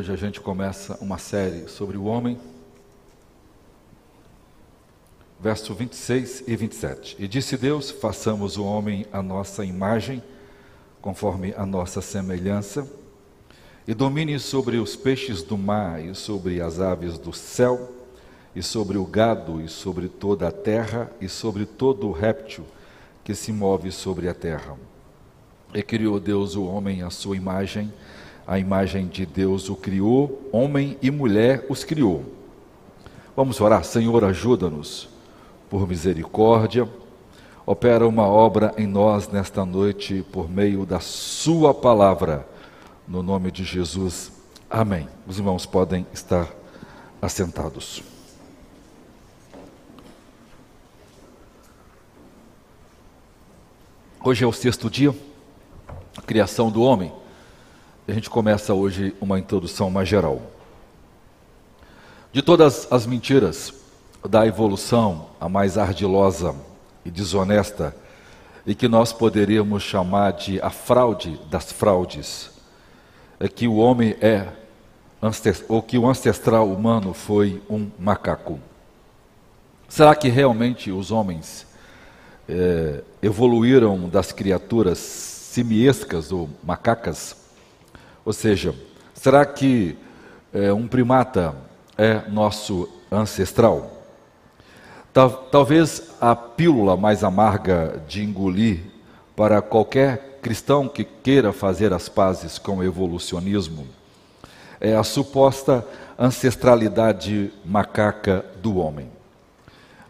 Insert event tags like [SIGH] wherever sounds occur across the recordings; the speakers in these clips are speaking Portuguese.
Hoje a gente começa uma série sobre o homem. Verso 26 e 27. E disse Deus: Façamos o homem a nossa imagem, conforme a nossa semelhança, e domine sobre os peixes do mar, e sobre as aves do céu, e sobre o gado, e sobre toda a terra, e sobre todo o réptil que se move sobre a terra. E criou Deus o homem à sua imagem a imagem de Deus o criou, homem e mulher os criou. Vamos orar, Senhor, ajuda-nos por misericórdia. Opera uma obra em nós nesta noite por meio da Sua palavra, no nome de Jesus. Amém. Os irmãos podem estar assentados. Hoje é o sexto dia, a criação do homem. A gente começa hoje uma introdução mais geral. De todas as mentiras da evolução, a mais ardilosa e desonesta, e que nós poderíamos chamar de a fraude das fraudes, é que o homem é, ou que o ancestral humano foi um macaco. Será que realmente os homens é, evoluíram das criaturas simiescas ou macacas? Ou seja, será que é, um primata é nosso ancestral? Tal, talvez a pílula mais amarga de engolir para qualquer cristão que queira fazer as pazes com o evolucionismo é a suposta ancestralidade macaca do homem.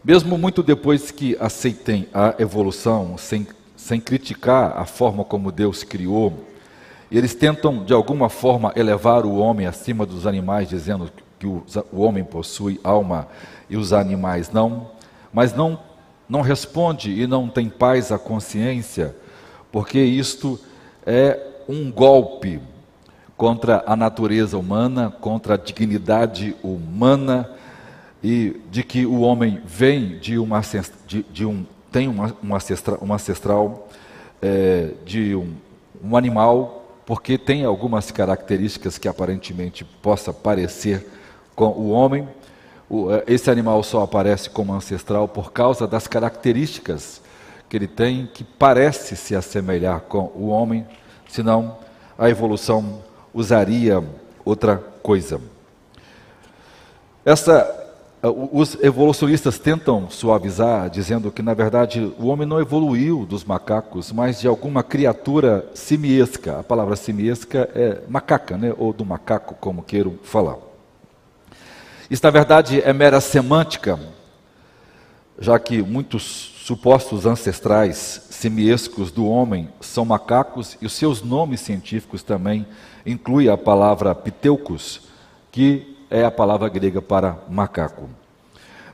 Mesmo muito depois que aceitem a evolução, sem, sem criticar a forma como Deus criou, e eles tentam, de alguma forma, elevar o homem acima dos animais, dizendo que o, o homem possui alma e os animais não, mas não, não responde e não tem paz à consciência, porque isto é um golpe contra a natureza humana, contra a dignidade humana e de que o homem vem de uma de, de um tem uma, uma ancestral, uma ancestral é, de um, um animal porque tem algumas características que aparentemente possa parecer com o homem. Eh, esse animal só aparece como ancestral por causa das características que ele tem, que parece se assemelhar com o homem, senão a evolução usaria outra coisa. Essa os evolucionistas tentam suavizar, dizendo que, na verdade, o homem não evoluiu dos macacos, mas de alguma criatura simiesca. A palavra simiesca é macaca, né? ou do macaco, como queiram falar. Isso, na verdade, é mera semântica, já que muitos supostos ancestrais simiescos do homem são macacos e os seus nomes científicos também incluem a palavra piteucos, que é a palavra grega para macaco.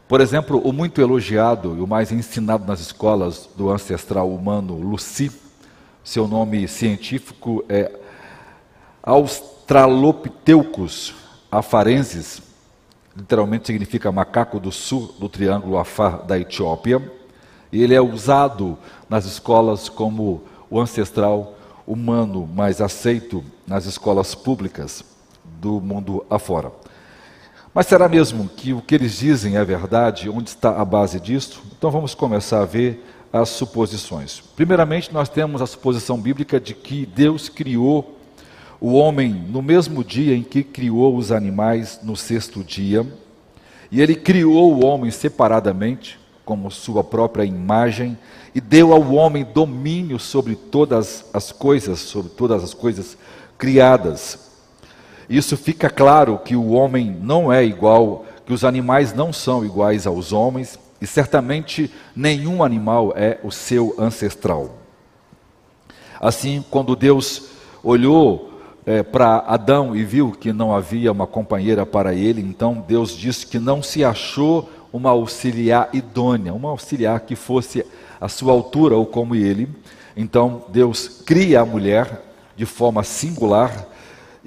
Por exemplo, o muito elogiado e o mais ensinado nas escolas do ancestral humano Lucy, seu nome científico é Australopithecus afarensis, literalmente significa macaco do sul do triângulo Afar da Etiópia, e ele é usado nas escolas como o ancestral humano mais aceito nas escolas públicas do mundo afora. Mas será mesmo que o que eles dizem é verdade? Onde está a base disso? Então vamos começar a ver as suposições. Primeiramente, nós temos a suposição bíblica de que Deus criou o homem no mesmo dia em que criou os animais no sexto dia, e ele criou o homem separadamente, como sua própria imagem, e deu ao homem domínio sobre todas as coisas, sobre todas as coisas criadas. Isso fica claro que o homem não é igual, que os animais não são iguais aos homens, e certamente nenhum animal é o seu ancestral. Assim, quando Deus olhou é, para Adão e viu que não havia uma companheira para ele, então Deus disse que não se achou uma auxiliar idônea, uma auxiliar que fosse a sua altura ou como ele. Então Deus cria a mulher de forma singular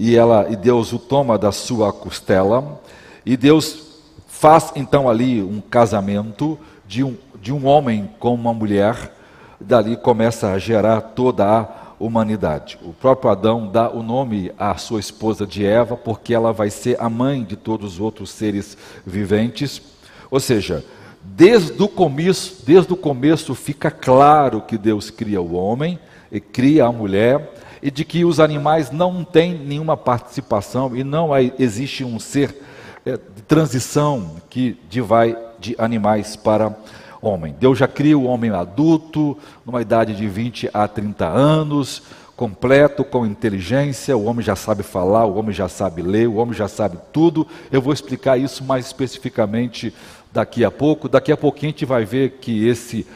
e ela e Deus o toma da sua costela e Deus faz então ali um casamento de um, de um homem com uma mulher. Dali começa a gerar toda a humanidade. O próprio Adão dá o nome à sua esposa de Eva, porque ela vai ser a mãe de todos os outros seres viventes. Ou seja, desde o começo, desde o começo fica claro que Deus cria o homem e cria a mulher e de que os animais não têm nenhuma participação e não existe um ser é, de transição que vai de animais para homem. Deus já cria o homem adulto, numa idade de 20 a 30 anos, completo, com inteligência, o homem já sabe falar, o homem já sabe ler, o homem já sabe tudo. Eu vou explicar isso mais especificamente daqui a pouco. Daqui a pouquinho a gente vai ver que esse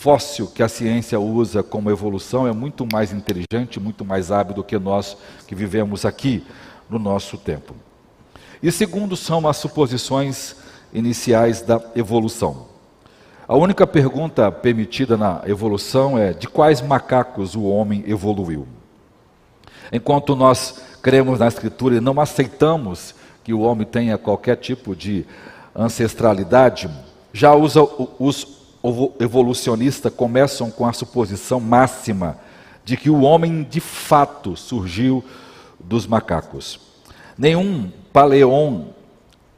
fóssil que a ciência usa como evolução é muito mais inteligente, muito mais hábil do que nós que vivemos aqui no nosso tempo. E segundo são as suposições iniciais da evolução. A única pergunta permitida na evolução é: de quais macacos o homem evoluiu? Enquanto nós cremos na Escritura e não aceitamos que o homem tenha qualquer tipo de ancestralidade, já os, os evolucionistas começam com a suposição máxima de que o homem de fato surgiu dos macacos. Nenhum paleon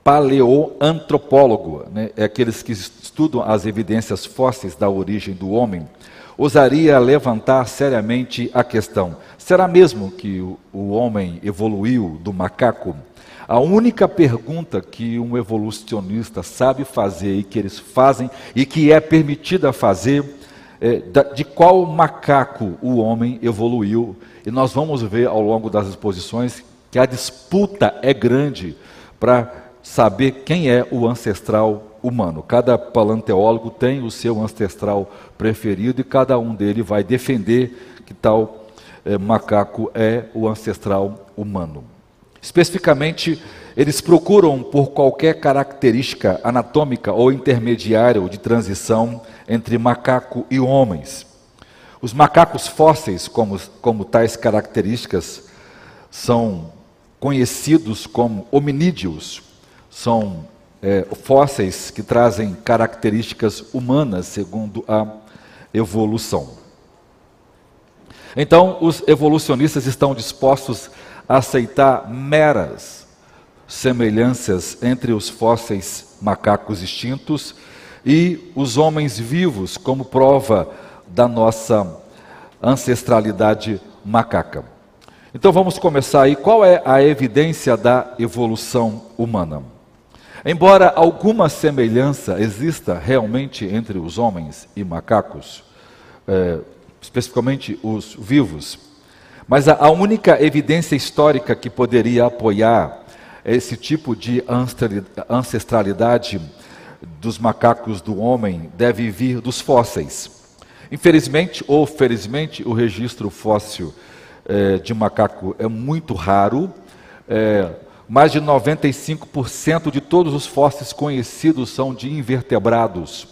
paleoantropólogo, né, é aqueles que estudam as evidências fósseis da origem do homem, ousaria levantar seriamente a questão: será mesmo que o, o homem evoluiu do macaco? A única pergunta que um evolucionista sabe fazer e que eles fazem e que é permitida fazer é de qual macaco o homem evoluiu. E nós vamos ver ao longo das exposições que a disputa é grande para saber quem é o ancestral humano. Cada paleontólogo tem o seu ancestral preferido e cada um dele vai defender que tal é, macaco é o ancestral humano. Especificamente, eles procuram por qualquer característica anatômica ou intermediária ou de transição entre macaco e homens. Os macacos fósseis, como, como tais características, são conhecidos como hominídeos, são é, fósseis que trazem características humanas, segundo a evolução. Então, os evolucionistas estão dispostos a aceitar meras semelhanças entre os fósseis macacos extintos e os homens vivos como prova da nossa ancestralidade macaca. Então vamos começar aí. Qual é a evidência da evolução humana? Embora alguma semelhança exista realmente entre os homens e macacos, é, especificamente os vivos, mas a, única evidência histórica que poderia apoiar esse tipo de ancestralidade dos macacos do homem deve vir dos fósseis. Infelizmente ou felizmente, o registro fóssil é, de macaco é muito raro. É, mais de 95% de todos os fósseis conhecidos são de invertebrados.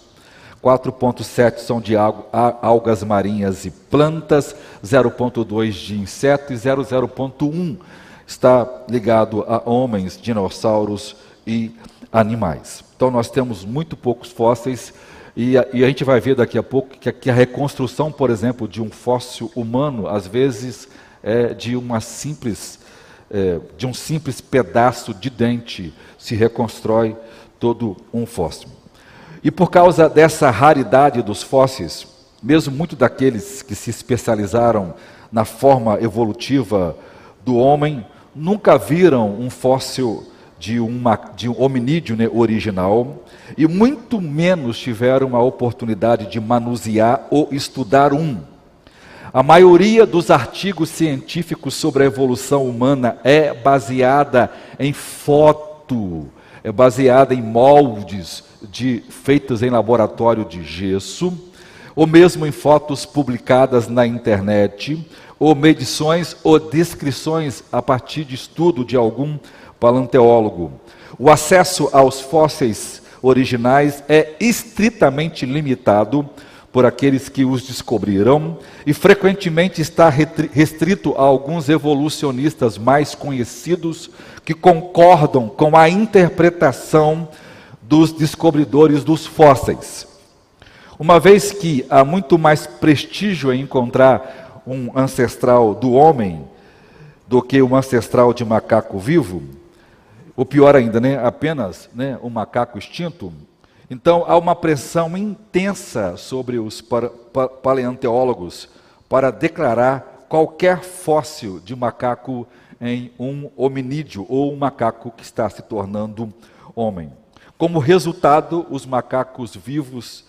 4,7 são de algas marinhas e plantas, 0,2 de insetos e 0,1 está ligado a homens, dinossauros e animais. Então nós temos muito poucos fósseis e a, e a gente vai ver daqui a pouco que a, que a reconstrução, por exemplo, de um fóssil humano, às vezes é de uma simples é, de um simples pedaço de dente se reconstrói todo um fóssil. E por causa dessa raridade dos fósseis, mesmo muito daqueles que se especializaram na forma evolutiva do homem, nunca viram um fóssil de, uma, de um hominídeo né, original e muito menos tiveram a oportunidade de manusear ou estudar um. A maioria dos artigos científicos sobre a evolução humana é baseada em foto, é baseada em moldes de, feitos em laboratório de gesso, ou mesmo em fotos publicadas na internet, ou medições ou descrições a partir de estudo de algum paleontólogo. O acesso aos fósseis originais é estritamente limitado por aqueles que os descobriram e frequentemente está restrito a alguns evolucionistas mais conhecidos que concordam com a interpretação dos descobridores dos fósseis. Uma vez que há muito mais prestígio em encontrar um ancestral do homem do que um ancestral de macaco vivo, ou pior ainda, né, apenas né, um macaco extinto, então há uma pressão intensa sobre os paleontólogos para declarar qualquer fóssil de macaco em um hominídeo ou um macaco que está se tornando homem. Como resultado, os macacos vivos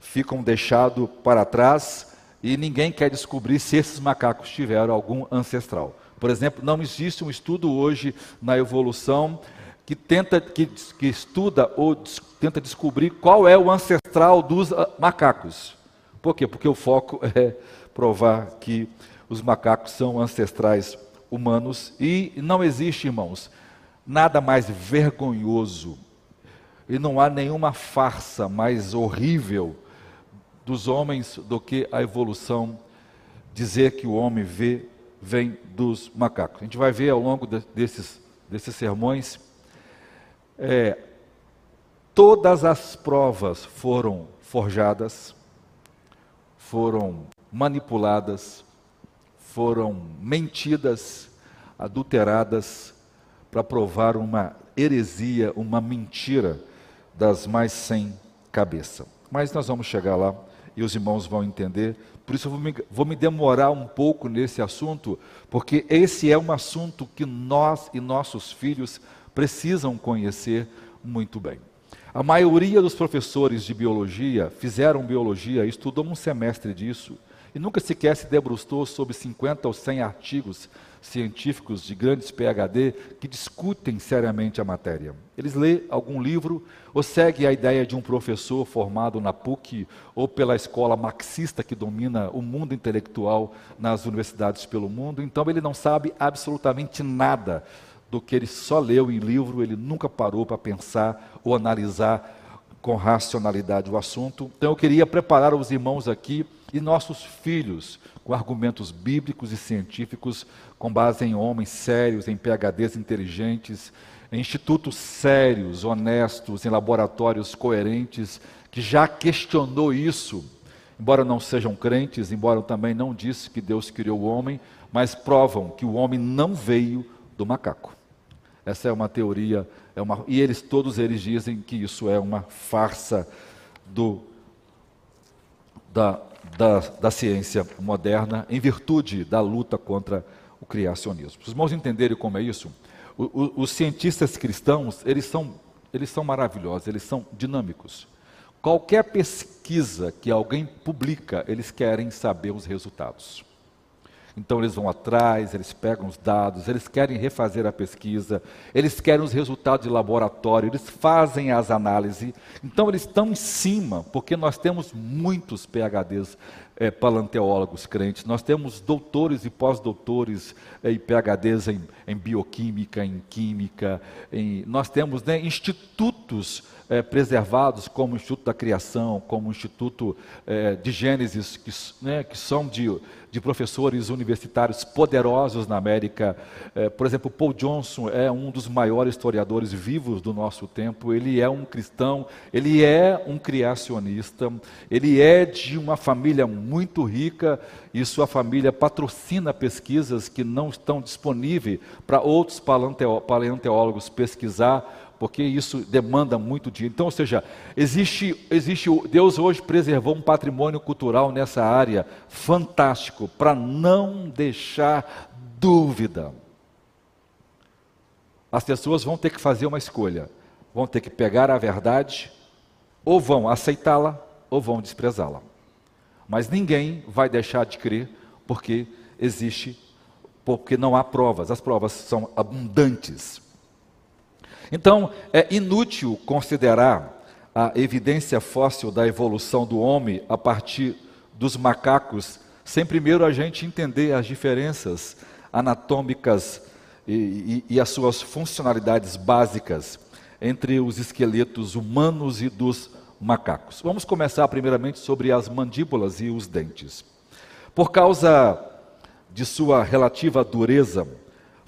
ficam deixados para trás e ninguém quer descobrir se esses macacos tiveram algum ancestral. Por exemplo, não existe um estudo hoje na evolução que tenta que, que estuda ou des, tenta descobrir qual é o ancestral dos ah, macacos. Por quê? Porque o foco [LAUGHS] é provar que os macacos são ancestrais humanos e não existe, irmãos, nada mais vergonhoso e não há nenhuma farsa mais horrível dos homens do que a evolução dizer que o homem vê, vem dos macacos. A gente vai ver ao longo de, desses, desses sermões, é, todas as provas foram forjadas, foram manipuladas, foram mentidas, adulteradas, para provar uma heresia, uma mentira das mais sem cabeça. Mas nós vamos chegar lá e os irmãos vão entender. Por isso eu vou me, vou me demorar um pouco nesse assunto, porque esse é um assunto que nós e nossos filhos precisam conhecer muito bem. A maioria dos professores de biologia fizeram biologia, estudou um semestre disso e nunca sequer se debruçou sobre 50 ou 100 artigos científicos de grandes PhD que discutem seriamente a matéria. Eles lêem algum livro ou seguem a ideia de um professor formado na PUC ou pela escola marxista que domina o mundo intelectual nas universidades pelo mundo. Então ele não sabe absolutamente nada do que ele só leu em livro, ele nunca parou para pensar ou analisar com racionalidade o assunto. Então eu queria preparar os irmãos aqui e nossos filhos com argumentos bíblicos e científicos com base em homens sérios, em PhDs inteligentes, em institutos sérios, honestos, em laboratórios coerentes, que já questionou isso, embora não sejam crentes, embora também não disse que Deus criou o homem, mas provam que o homem não veio do macaco. Essa é uma teoria, é uma, e eles todos eles dizem que isso é uma farsa do da da, da ciência moderna em virtude da luta contra o criacionismo. Para os irmãos entenderem como é isso, o, o, os cientistas cristãos, eles são, eles são maravilhosos, eles são dinâmicos. Qualquer pesquisa que alguém publica, eles querem saber os resultados. Então eles vão atrás, eles pegam os dados, eles querem refazer a pesquisa, eles querem os resultados de laboratório, eles fazem as análises. Então eles estão em cima, porque nós temos muitos PhDs é, paleonteólogos crentes, nós temos doutores e pós-doutores é, e PhDs em, em, bioquímica, em química, em, nós temos né, institutos é, preservados, como o Instituto da Criação, como o Instituto é, de Gênesis, que, né, que são de de professores universitários poderosos na América. É, por exemplo, Paul Johnson é um dos maiores historiadores vivos do nosso tempo. Ele é um cristão, ele é um criacionista, ele é de uma família muito rica e sua família patrocina pesquisas que não estão disponíveis para outros paleontólogos pesquisar porque isso demanda muito dinheiro. Então, ou seja, existe, existe Deus hoje preservou um patrimônio cultural nessa área fantástico para não deixar dúvida. As pessoas vão ter que fazer uma escolha, vão ter que pegar a verdade, ou vão aceitá-la, ou vão desprezá-la. Mas ninguém vai deixar de crer, porque existe, porque não há provas. As provas são abundantes. Então, é inútil considerar a evidência fóssil da evolução do homem a partir dos macacos, sem primeiro a gente entender as diferenças anatômicas e, e, e as suas funcionalidades básicas entre os esqueletos humanos e dos macacos. Vamos começar primeiramente sobre as mandíbulas e os dentes. Por causa de sua relativa dureza,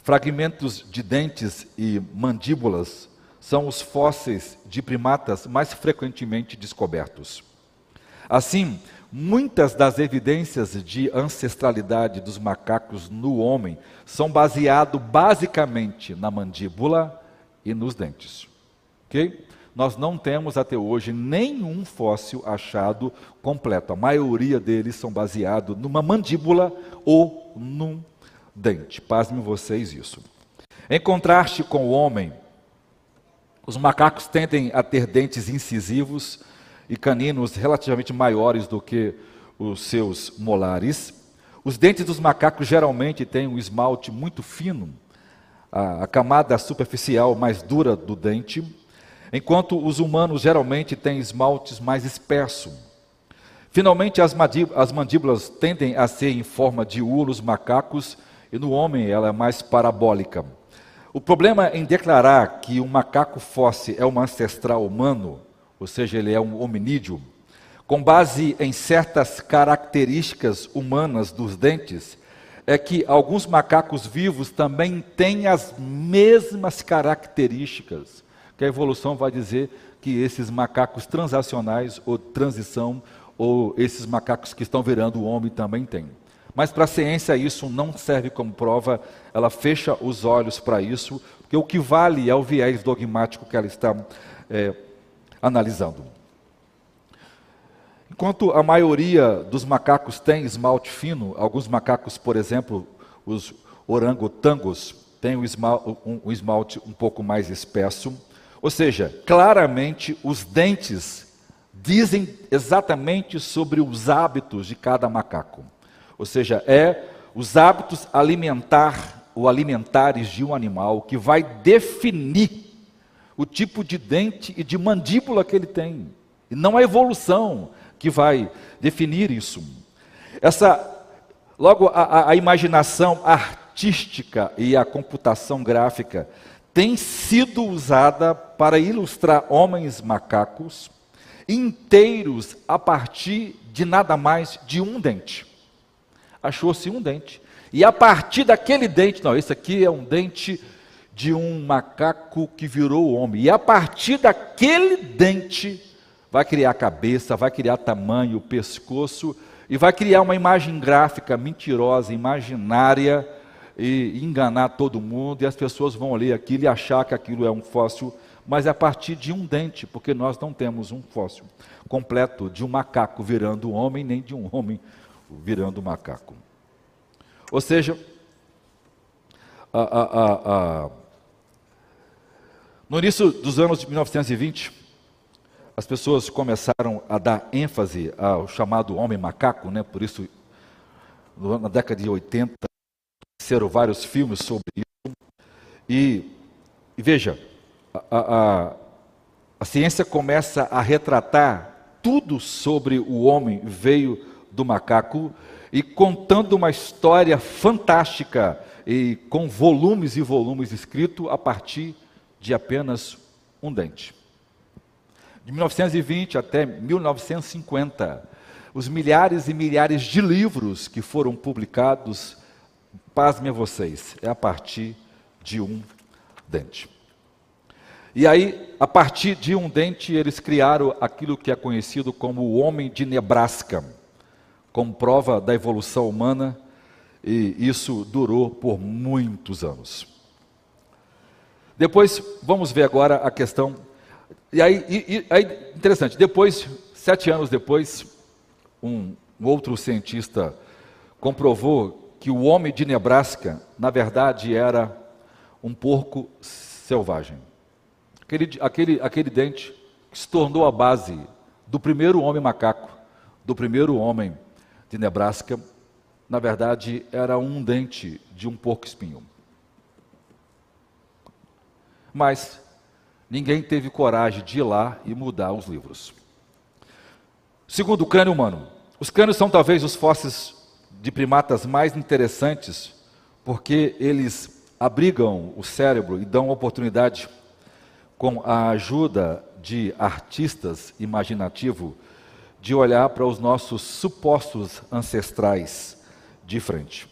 Fragmentos de dentes e mandíbulas são os fósseis de primatas mais frequentemente descobertos. Assim, muitas das evidências de ancestralidade dos macacos no homem são baseadas basicamente na mandíbula e nos dentes. Ok? Nós não temos até hoje nenhum fóssil achado completo. A maioria deles são baseados numa mandíbula ou num dente. Pasmem vocês isso. Em contraste com o homem, os macacos tendem a ter dentes incisivos e caninos relativamente maiores do que os seus molares. Os dentes dos macacos geralmente têm um esmalte muito fino, a, a camada superficial mais dura do dente, enquanto os humanos geralmente têm esmaltes mais espessos. Finalmente, as, as mandíbulas tendem a ser em forma de U nos macacos e no homem ela é mais parabólica. O problema em declarar que um macaco fóssil é um ancestral humano, ou seja, ele é um hominídeo, com base em certas características humanas dos dentes, é que alguns macacos vivos também têm as mesmas características, que a evolução vai dizer que esses macacos transacionais ou transição, ou esses macacos que estão virando o homem também têm. Mas para a ciência isso não serve como prova, ela fecha os olhos para isso, porque o que vale é o viés dogmático que ela está é, analisando. Enquanto a maioria dos macacos tem esmalte fino, alguns macacos, por exemplo, os orangotangos, têm um esmalte um pouco mais espesso. Ou seja, claramente os dentes dizem exatamente sobre os hábitos de cada macaco. Ou seja, é os hábitos alimentar ou alimentares de um animal que vai definir o tipo de dente e de mandíbula que ele tem. E não a evolução que vai definir isso. Essa, logo, a, a imaginação artística e a computação gráfica tem sido usada para ilustrar homens macacos inteiros a partir de nada mais de um dente achou-se um dente. E a partir daquele dente, não, esse aqui é um dente de um macaco que virou homem. E a partir daquele dente, vai criar cabeça, vai criar tamanho, pescoço, e vai criar uma imagem gráfica mentirosa, imaginária, e enganar todo mundo, e as pessoas vão ler aquilo e achar que aquilo é um fóssil, mas é a partir de um dente, porque nós não temos um fóssil completo de um macaco virando homem, nem de um homem virando macaco. Ou seja, a, a, a, no início dos anos de 1920, as pessoas começaram a dar ênfase ao chamado homem macaco, né? por isso, na década de 80, fizeram vários filmes sobre isso. E, e veja, a, a, a ciência começa a retratar tudo sobre o homem veio do macaco e contando uma história fantástica e com volumes e volumes escritos a partir de apenas um dente. De 1920 até 1950, os milhares e milhares de livros que foram publicados, pasmem vocês, é a partir de um dente. E aí, a partir de um dente, eles criaram aquilo que é conhecido como o homem de Nebraska como prova da evolução humana, e isso durou por muitos anos. Depois, vamos ver agora a questão. E aí, e, e, aí interessante, depois, sete anos depois, um, um outro cientista comprovou que o homem de Nebraska, na verdade, era um porco selvagem. Aquele, aquele, aquele dente que se tornou a base do primeiro homem macaco, do primeiro homem de Nebraska, na verdade, era um dente de um porco-espinho. Mas ninguém teve coragem de ir lá e mudar os livros. Segundo o crânio humano, os crânios são talvez os fósseis de primatas mais interessantes, porque eles abrigam o cérebro e dão oportunidade, com a ajuda de artistas imaginativos, de olhar para os nossos supostos ancestrais de frente.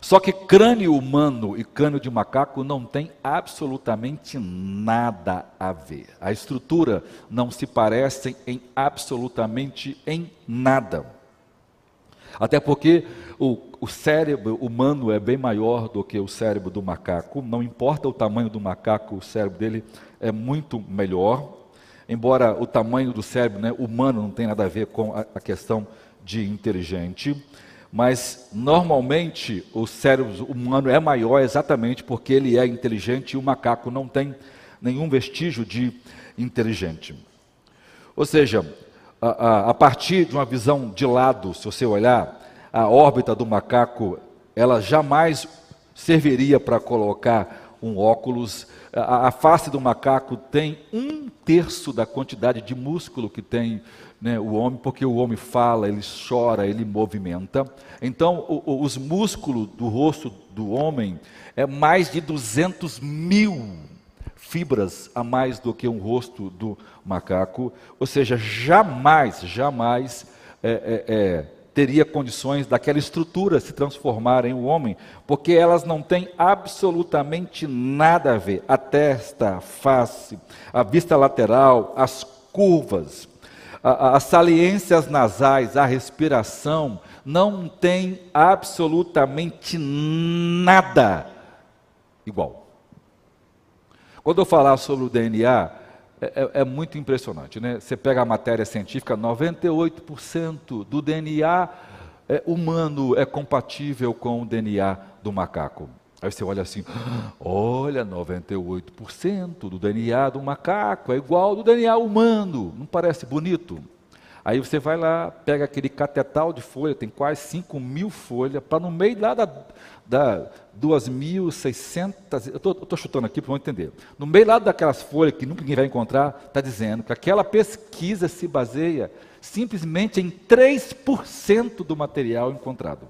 Só que crânio humano e crânio de macaco não tem absolutamente nada a ver. A estrutura não se parecem em absolutamente em nada. Até porque o, o, cérebro humano é bem maior do que o cérebro do macaco. Não importa o tamanho do macaco, o cérebro dele é muito melhor. Embora o tamanho do cérebro né, humano não tenha nada a ver com a, a questão de inteligente mas normalmente o cérebro humano é maior exatamente porque ele é inteligente e o macaco não tem nenhum vestígio de inteligente. Ou seja, a, a, a partir de uma visão de lado, se você olhar, a órbita do macaco, ela jamais serviria para colocar um óculos. A, a, face do macaco tem um terço da quantidade de músculo que tem né, o homem, porque o homem fala, ele chora, ele movimenta. Então, o, o, os músculos do rosto do homem é mais de 200 mil fibras a mais do que um rosto do macaco. Ou seja, jamais, jamais é, é, é, teria condições daquela estrutura se transformar em um homem, porque elas não têm absolutamente nada a ver. A testa, a face, a vista lateral, as curvas as saliências nasais, a respiração, não tem absolutamente nada igual. Quando eu falar sobre o DNA, é, é, é muito impressionante. Né? Você pega a matéria científica, 98% do DNA é, humano é compatível com o DNA do macaco. Aí você olha assim, olha, 98% do DNA do macaco é igual ao do DNA humano, não parece bonito? Aí você vai lá, pega aquele catetal de folha, tem quase 5 mil folhas, para no meio lá da, da 2.600, eu estou chutando aqui para entender. No meio lá daquelas folhas que nunca ninguém vai encontrar, está dizendo que aquela pesquisa se baseia simplesmente em 3% do material encontrado.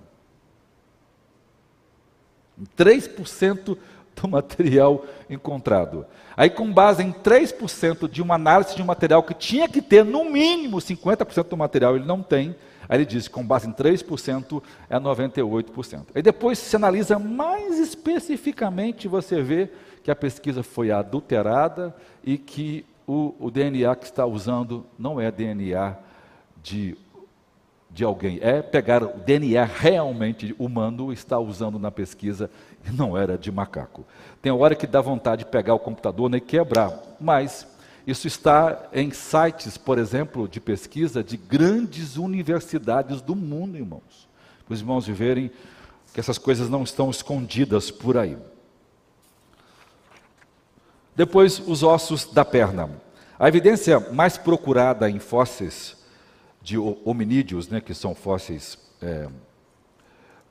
3% do material encontrado. Aí, com base em 3% de uma análise de um material que tinha que ter no mínimo 50% do material, ele não tem. Aí ele diz que com base em 3% é 98%. Aí depois se analisa mais especificamente, você vê que a pesquisa foi adulterada e que o, o DNA que está usando não é DNA de de alguém, é pegar o DNA realmente humano, está usando na pesquisa, e não era de macaco. Tem hora que dá vontade de pegar o computador né, e quebrar, mas isso está em sites, por exemplo, de pesquisa de grandes universidades do mundo, irmãos. Para os irmãos verem que essas coisas não estão escondidas por aí. Depois, os ossos da perna. A evidência mais procurada em fósseis de hominídeos, né, que são fósseis é,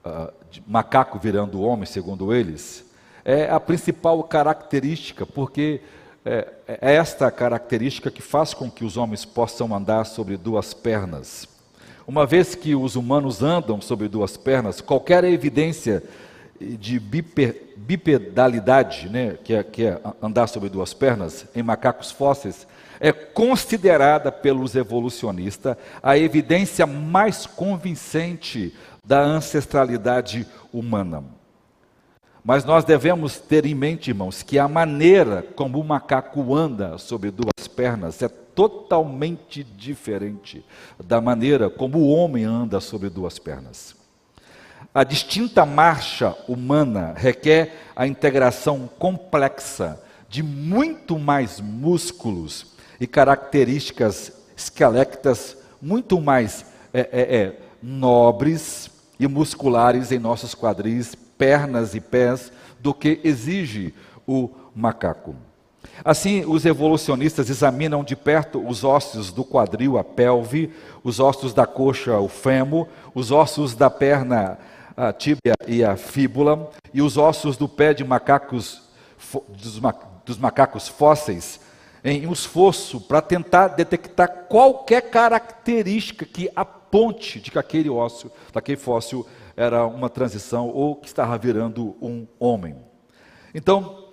uh, de macaco virando homem, segundo eles, é a principal característica, porque é, é esta característica que faz com que os homens possam andar sobre duas pernas. Uma vez que os humanos andam sobre duas pernas, qualquer evidência de bipedalidade, né, que, é, que é andar sobre duas pernas, em macacos fósseis, é considerada pelos evolucionistas a evidência mais convincente da ancestralidade humana. Mas nós devemos ter em mente, irmãos, que a maneira como o macaco anda sobre duas pernas é totalmente diferente da maneira como o homem anda sobre duas pernas. A distinta marcha humana requer a integração complexa de muito mais músculos e características esqueléticas muito mais é, é, é, nobres e musculares em nossos quadris, pernas e pés, do que exige o macaco. Assim, os evolucionistas examinam de perto os ossos do quadril, a pelve, os ossos da coxa, o fêmur, os ossos da perna, a tíbia e a fíbula, e os ossos do pé de macacos, dos macacos fósseis, em um esforço para tentar detectar qualquer característica que aponte de que aquele ósseo, daquele fóssil era uma transição ou que estava virando um homem. Então,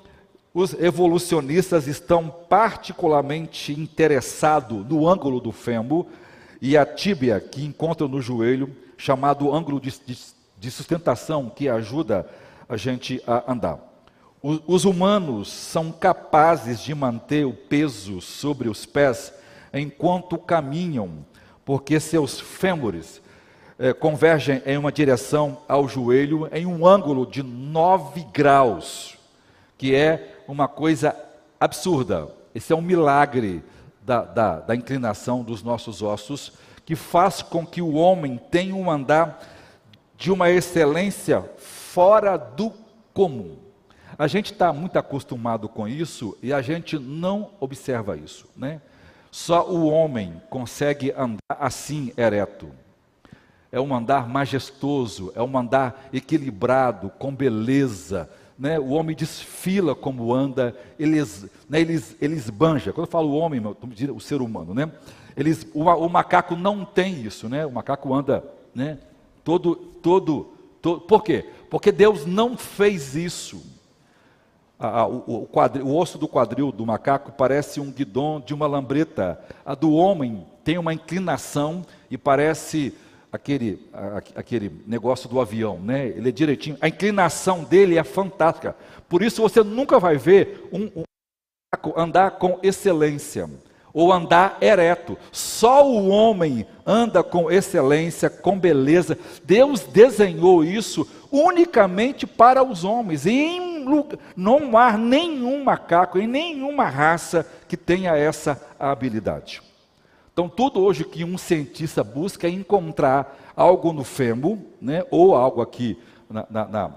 os evolucionistas estão particularmente interessados no ângulo do fêmur e a tíbia que encontram no joelho, chamado ângulo de, de, de sustentação que ajuda a gente a andar. Os humanos são capazes de manter o peso sobre os pés enquanto caminham, porque seus fêmures eh, convergem em uma direção ao joelho em um ângulo de 9 graus, que é uma coisa absurda. Esse é um milagre da, da, da inclinação dos nossos ossos, que faz com que o homem tenha um andar de uma excelência fora do comum. A gente está muito acostumado com isso e a gente não observa isso, né? Só o homem consegue andar assim ereto. É um andar majestoso, é um andar equilibrado, com beleza. Né? O homem desfila como anda, ele, né, ele, ele esbanja. Quando eu falo homem, o ser humano, né? Eles, o, o, macaco não tem isso, né? O macaco anda, né? Todo, todo, todo. Por quê? Porque Deus não fez isso a, o, quadril, o, osso do quadril do macaco parece um guidão de uma lambreta. A do homem tem uma inclinação e parece aquele, aquele negócio do avião, né? Ele é direitinho. A inclinação dele é fantástica. Por isso você nunca vai ver um, um macaco andar com excelência ou andar ereto. Só o homem anda com excelência, com beleza. Deus desenhou isso unicamente para os homens. E em, não há nenhum macaco, em nenhuma raça que tenha essa habilidade. Então, tudo hoje que um cientista busca é encontrar algo no fêmur, né, ou algo aqui na, na, na,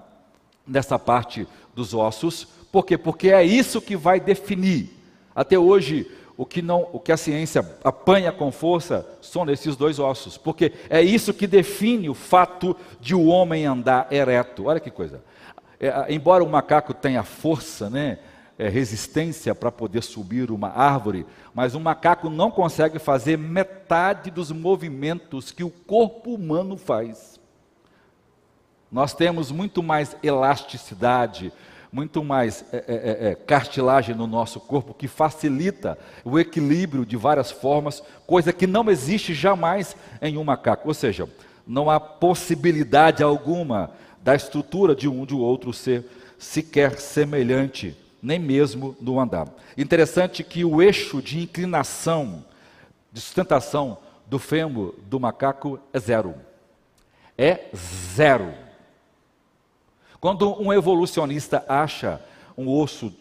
nessa parte dos ossos. Por quê? Porque é isso que vai definir. Até hoje, o que, não, o que a ciência apanha com força são esses dois ossos, porque é isso que define o fato de o homem andar ereto. Olha que coisa. É, embora o macaco tenha força, né, é, resistência para poder subir uma árvore, mas o macaco não consegue fazer metade dos movimentos que o corpo humano faz. Nós temos muito mais elasticidade, muito mais é, é, é, é, cartilagem no nosso corpo que facilita o equilíbrio de várias formas, coisa que não existe jamais em um macaco. Ou seja, não há possibilidade alguma da estrutura de um de outro ser sequer semelhante, nem mesmo no andar. Interessante que o eixo de inclinação, de sustentação do fêmur do macaco é zero. É zero. Quando um evolucionista acha um osso,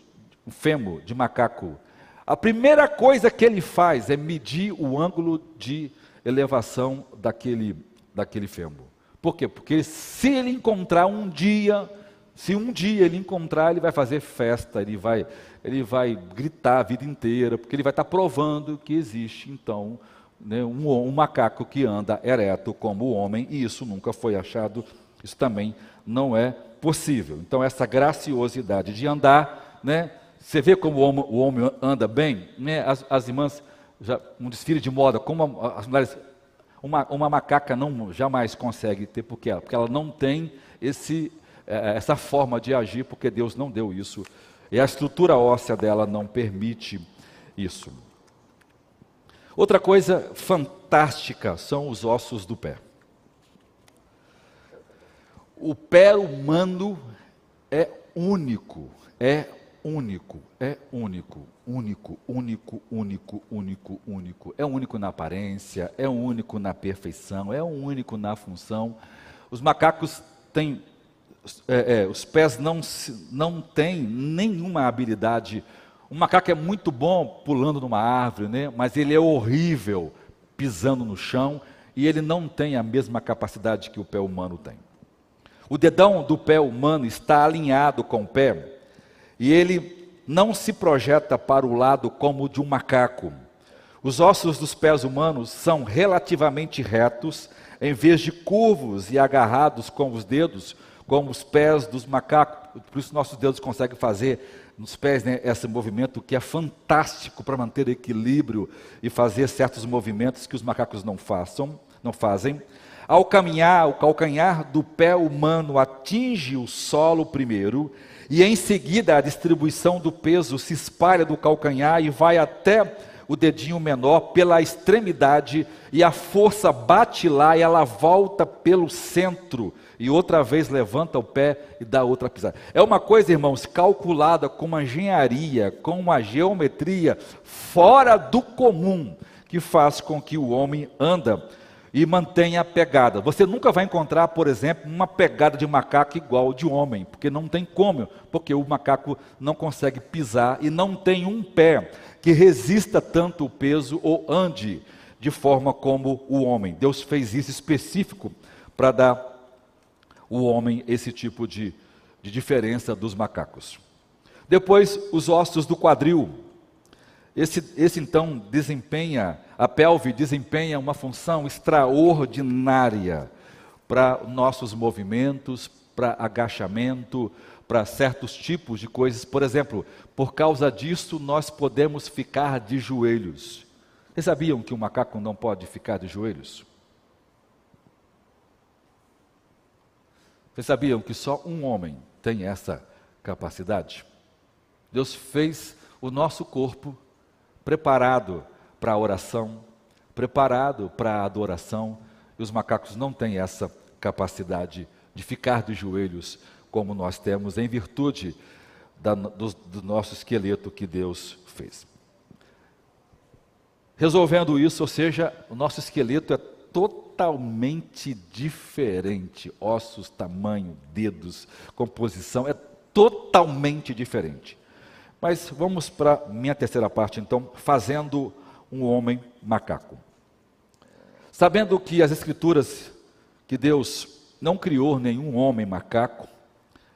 um fêmur de macaco, a primeira coisa que ele faz é medir o ângulo de elevação daquele, daquele fêmur. Por quê? Porque se ele encontrar um dia, se um dia ele encontrar, ele vai fazer festa, ele vai, ele vai gritar a vida inteira, porque ele vai estar provando que existe, então, né, um, um macaco que anda ereto como o homem, e isso nunca foi achado, isso também não é possível. Então, essa graciosidade de andar, né? Você vê como o homem, o homem anda bem, né? As, as, irmãs, já, um desfile de moda, como as mulheres, uma, uma macaca não jamais consegue ter, por quê? Porque ela não tem esse, essa forma de agir, porque Deus não deu isso. E a estrutura óssea dela não permite isso. Outra coisa fantástica são os ossos do pé. O pé humano é único, é único, é único, único, único, único, único, único. É único na aparência, é único na perfeição, é único na função. Os macacos têm, é, é, os pés não, não têm nenhuma habilidade. O macaco é muito bom pulando numa árvore, né? mas ele é horrível pisando no chão e ele não tem a mesma capacidade que o pé humano tem. O dedão do pé humano está alinhado com o pé e ele não se projeta para o lado como o de um macaco. Os ossos dos pés humanos são relativamente retos, em vez de curvos e agarrados com os dedos, como os pés dos macacos. Por isso nossos dedos conseguem fazer nos pés né, esse movimento que é fantástico para manter equilíbrio e fazer certos movimentos que os macacos não façam, não fazem. Ao caminhar, o calcanhar do pé humano atinge o solo primeiro, e em seguida a distribuição do peso se espalha do calcanhar e vai até o dedinho menor pela extremidade e a força bate lá e ela volta pelo centro e outra vez levanta o pé e dá outra pisada. É uma coisa, irmãos, calculada com uma engenharia, com uma geometria fora do comum, que faz com que o homem anda e mantenha a pegada. Você nunca vai encontrar, por exemplo, uma pegada de macaco igual de homem, porque não tem como, porque o macaco não consegue pisar e não tem um pé que resista tanto o peso ou ande de forma como o homem. Deus fez isso específico para dar o homem esse tipo de, de diferença dos macacos. Depois, os ossos do quadril. Esse, esse então desempenha, a pelve desempenha uma função extraordinária para nossos movimentos, para agachamento, para certos tipos de coisas. Por exemplo, por causa disso nós podemos ficar de joelhos. Vocês sabiam que o macaco não pode ficar de joelhos? Vocês sabiam que só um homem tem essa capacidade? Deus fez o nosso corpo preparado para a oração, preparado para a adoração, e os macacos não têm essa capacidade de ficar de joelhos como nós temos, em virtude da, do, do nosso esqueleto que Deus fez. Resolvendo isso, ou seja, o nosso esqueleto é totalmente diferente. Ossos, tamanho, dedos, composição, é totalmente diferente. Mas vamos para minha terceira parte, então, fazendo um homem macaco. Sabendo que as Escrituras, que Deus não criou nenhum homem macaco,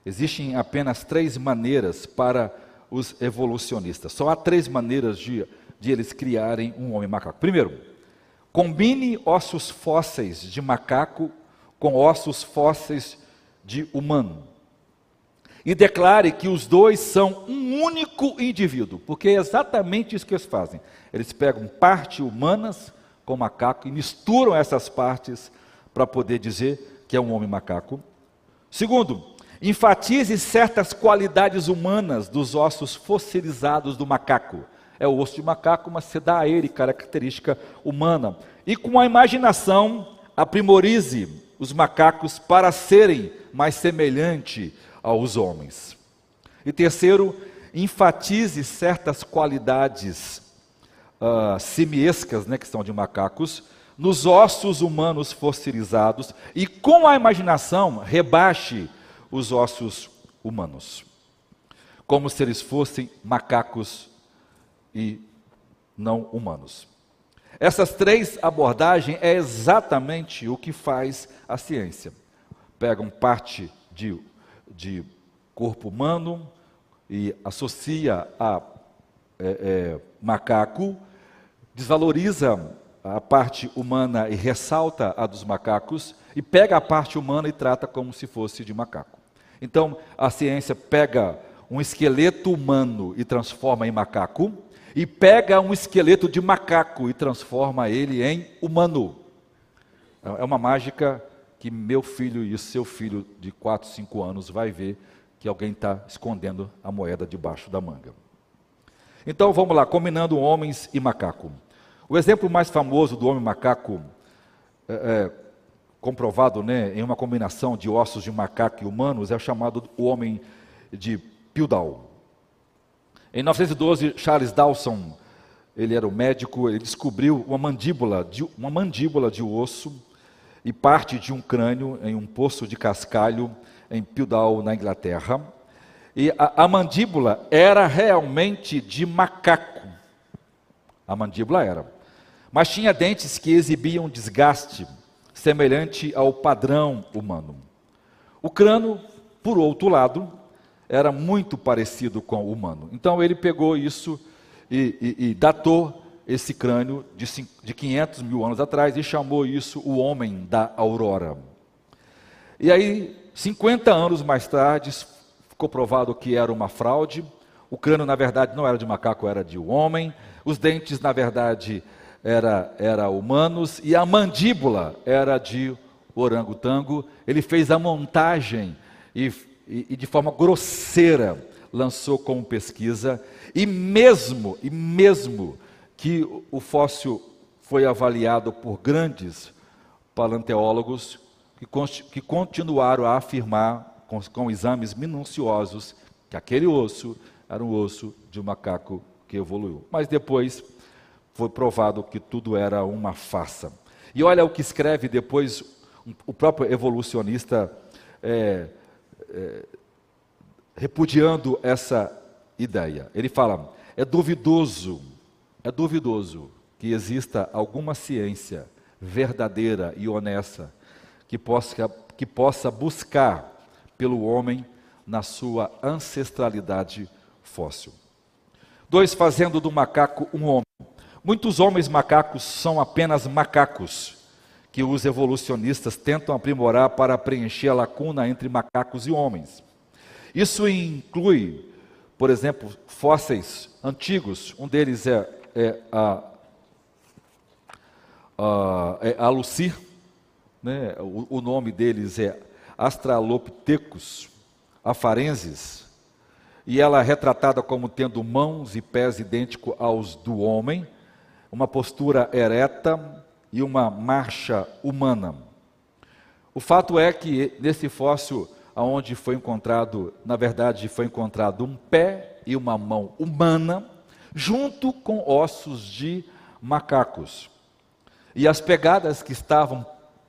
existem apenas três maneiras para os evolucionistas. Só há três maneiras de, de eles criarem um homem macaco. Primeiro, combine ossos fósseis de macaco com ossos fósseis de humano e declare que os dois são um único indivíduo, porque é exatamente isso que eles fazem. Eles pegam partes humanas com macaco e misturam essas partes para poder dizer que é um homem macaco. Segundo, enfatize certas qualidades humanas dos ossos fossilizados do macaco. É o osso de macaco, mas você dá a ele característica humana. E com a imaginação, aprimorize os macacos para serem mais semelhantes aos homens. E terceiro, enfatize certas qualidades uh, simiescas, né, que são de macacos, nos ossos humanos fossilizados e com a imaginação rebaixe os ossos humanos, como se eles fossem macacos e não humanos. Essas três abordagens é exatamente o que faz a ciência. Pegam parte de de corpo humano e associa a é, é, macaco, desvaloriza a parte humana e ressalta a dos macacos, e pega a parte humana e trata como se fosse de macaco. Então, a ciência pega um esqueleto humano e transforma em macaco, e pega um esqueleto de macaco e transforma ele em humano. É uma mágica que meu filho e seu filho de 4, 5 anos vai ver que alguém está escondendo a moeda debaixo da manga. Então vamos lá, combinando homens e macaco. O exemplo mais famoso do homem macaco, é, é, comprovado né, em uma combinação de ossos de macaco e humanos, é chamado o homem de Pildow. Em 1912, Charles Dawson, ele era um médico, ele descobriu uma mandíbula de, uma mandíbula de osso e parte de um crânio em um poço de cascalho em Pildow, na Inglaterra. E a, a mandíbula era realmente de macaco. A mandíbula era. Mas tinha dentes que exibiam desgaste, semelhante ao padrão humano. O crânio, por outro lado, era muito parecido com o humano. Então ele pegou isso e, e, e datou esse crânio de, de 500 mil anos atrás e chamou isso o homem da aurora. E aí, 50 anos mais tarde, ficou provado que era uma fraude. O crânio, na verdade, não era de macaco, era de homem. Os dentes, na verdade, era, era humanos. E a mandíbula era de orangotango. Ele fez a montagem e, e, e de forma grosseira lançou como pesquisa. E mesmo, e mesmo que o fóssil foi avaliado por grandes paleontólogos que, que continuaram a afirmar, com, com exames minuciosos, que aquele osso era um osso de um macaco que evoluiu. Mas depois foi provado que tudo era uma farsa. E olha o que escreve depois o próprio evolucionista é, é, repudiando essa ideia. Ele fala: é duvidoso, é duvidoso que exista alguma ciência verdadeira e honesta que possa, que possa buscar pelo homem na sua ancestralidade fóssil. Dois, fazendo do macaco um homem. Muitos homens macacos são apenas macacos, que os evolucionistas tentam aprimorar para preencher a lacuna entre macacos e homens. Isso inclui, por exemplo, fósseis antigos, um deles é, é a, a, é a né? o, o nome deles é Astralopithecus afarensis, e ela é retratada como tendo mãos e pés idênticos aos do homem, uma postura ereta e uma marcha humana. O fato é que nesse fóssil, aonde foi encontrado, na verdade, foi encontrado um pé e uma mão humana, junto com ossos de macacos. E as pegadas que estavam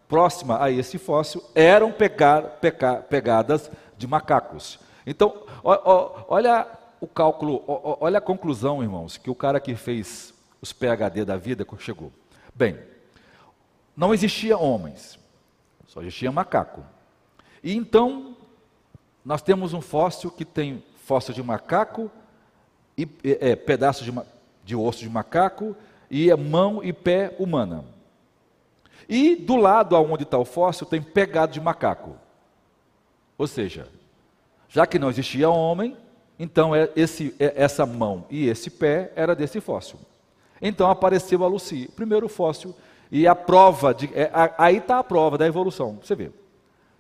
próximas a esse fóssil eram pegar, peca, pegadas de macacos. Então, ó, ó, olha o cálculo, ó, olha a conclusão, irmãos, que o cara que fez os PHD da vida chegou. Bem, não existia homens, só existia macaco. E então, nós temos um fóssil que tem fóssil de macaco, e, é, pedaço de, de osso de macaco, e é mão e pé humana. E do lado aonde está o fóssil tem pegado de macaco. Ou seja, já que não existia homem, então é esse, é, essa mão e esse pé era desse fóssil. Então apareceu a Lucy, primeiro fóssil, e a prova, de, é, aí está a prova da evolução. Você vê,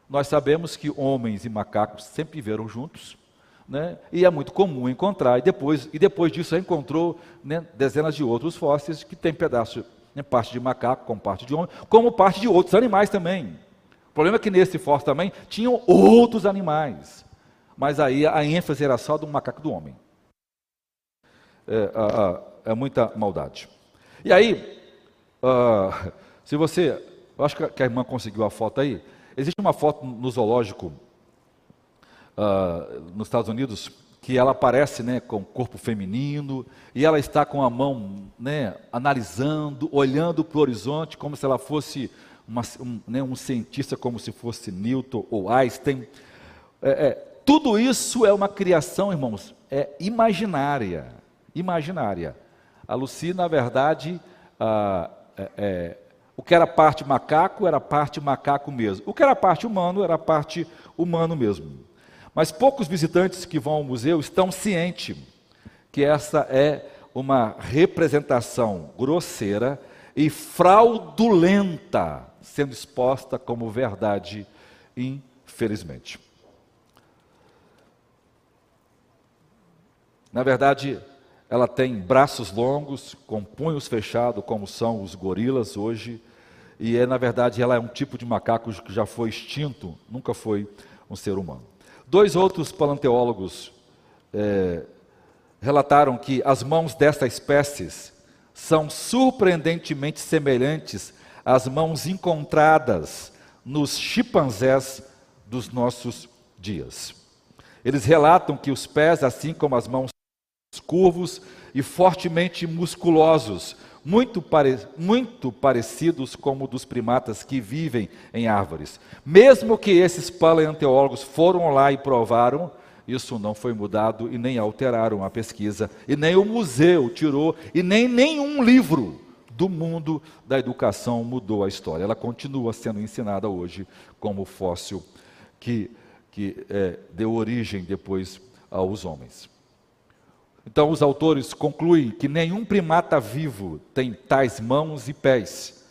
nós sabemos que homens e macacos sempre viveram juntos, né? e é muito comum encontrar, e depois, e depois disso encontrou né, dezenas de outros fósseis que tem pedaço, né, parte de macaco com parte de homem, como parte de outros animais também. O problema é que nesse fóssil também tinham outros animais, mas aí a ênfase era só do macaco do homem. É, a, a, é muita maldade. E aí, uh, se você. Eu acho que a irmã conseguiu a foto aí. Existe uma foto no zoológico uh, nos Estados Unidos que ela aparece né, com o corpo feminino e ela está com a mão né, analisando, olhando para o horizonte como se ela fosse uma, um, né, um, cientista, como se fosse Newton ou Einstein. É, é, tudo isso é uma criação, irmãos, é imaginária. Imaginária. A Lucy, na verdade, ah, é, é, o que era parte macaco era parte macaco mesmo. O que era parte humano era parte humano mesmo. Mas poucos visitantes que vão ao museu estão cientes que essa é uma representação grosseira e fraudulenta sendo exposta como verdade, infelizmente. Na verdade, ela tem braços longos, com punhos fechados, como são os gorilas hoje. E é, na verdade, ela é um tipo de macaco que já foi extinto, nunca foi um ser humano. Dois outros paleontólogos é, relataram que as mãos desta espécie são surpreendentemente semelhantes às mãos encontradas nos chimpanzés dos nossos dias. Eles relatam que os pés, assim como as mãos curvos e fortemente musculosos, muito, pare... muito parecidos como dos primatas que vivem em árvores. Mesmo que esses paleontólogos foram lá e provaram, isso não foi mudado e nem alteraram a pesquisa, e nem o museu tirou, e nem nenhum livro do mundo da educação mudou a história. Ela continua sendo ensinada hoje como fóssil que, que é, deu origem depois aos homens. Então, os autores concluem que nenhum primata vivo tem tais mãos e pés